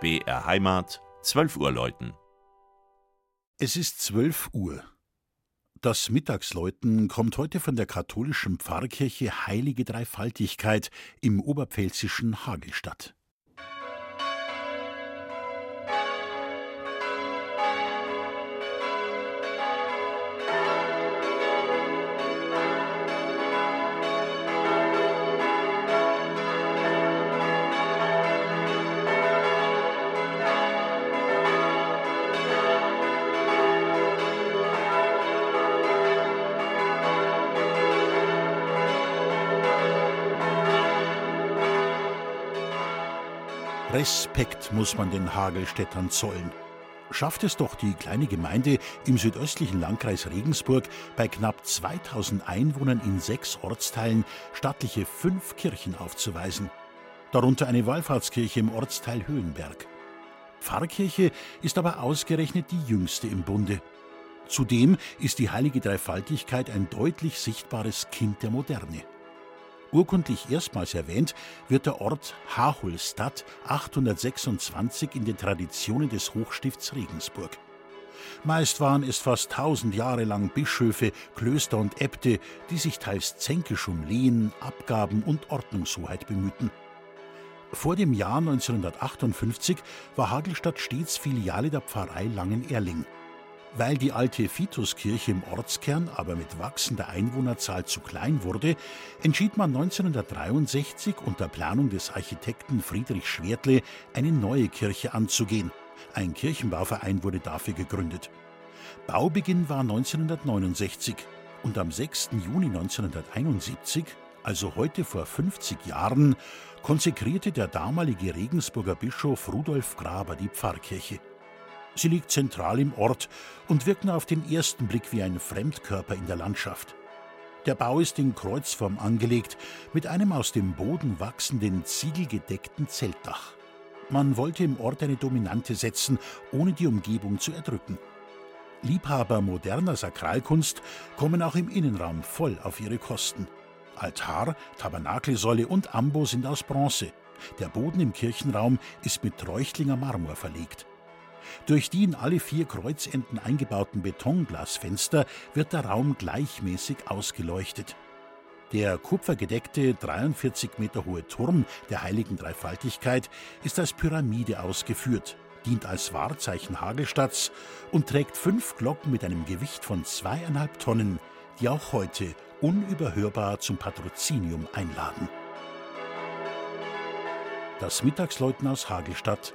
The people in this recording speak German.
BR Heimat, 12 Uhr läuten. Es ist 12 Uhr. Das Mittagsläuten kommt heute von der katholischen Pfarrkirche Heilige Dreifaltigkeit im oberpfälzischen Hagelstadt. Respekt muss man den Hagelstädtern zollen. Schafft es doch die kleine Gemeinde im südöstlichen Landkreis Regensburg bei knapp 2000 Einwohnern in sechs Ortsteilen stattliche fünf Kirchen aufzuweisen. Darunter eine Wallfahrtskirche im Ortsteil Höhenberg. Pfarrkirche ist aber ausgerechnet die jüngste im Bunde. Zudem ist die heilige Dreifaltigkeit ein deutlich sichtbares Kind der Moderne. Urkundlich erstmals erwähnt wird der Ort Hahulstadt 826 in den Traditionen des Hochstifts Regensburg. Meist waren es fast tausend Jahre lang Bischöfe, Klöster und Äbte, die sich teils zänkisch um Lehen, Abgaben und Ordnungshoheit bemühten. Vor dem Jahr 1958 war Hagelstadt stets Filiale der Pfarrei Langenerling. Weil die alte Fituskirche im Ortskern aber mit wachsender Einwohnerzahl zu klein wurde, entschied man 1963 unter Planung des Architekten Friedrich Schwertle eine neue Kirche anzugehen. Ein Kirchenbauverein wurde dafür gegründet. Baubeginn war 1969 und am 6. Juni 1971, also heute vor 50 Jahren, konsekrierte der damalige Regensburger Bischof Rudolf Graber die Pfarrkirche. Sie liegt zentral im Ort und wirkt nur auf den ersten Blick wie ein Fremdkörper in der Landschaft. Der Bau ist in Kreuzform angelegt, mit einem aus dem Boden wachsenden, ziegelgedeckten Zeltdach. Man wollte im Ort eine Dominante setzen, ohne die Umgebung zu erdrücken. Liebhaber moderner Sakralkunst kommen auch im Innenraum voll auf ihre Kosten. Altar, Tabernakelsäule und Ambo sind aus Bronze. Der Boden im Kirchenraum ist mit Treuchtlinger Marmor verlegt. Durch die in alle vier Kreuzenden eingebauten Betonglasfenster wird der Raum gleichmäßig ausgeleuchtet. Der kupfergedeckte, 43 Meter hohe Turm der heiligen Dreifaltigkeit ist als Pyramide ausgeführt, dient als Wahrzeichen Hagelstadts und trägt fünf Glocken mit einem Gewicht von zweieinhalb Tonnen, die auch heute unüberhörbar zum Patrozinium einladen. Das Mittagsläuten aus Hagelstadt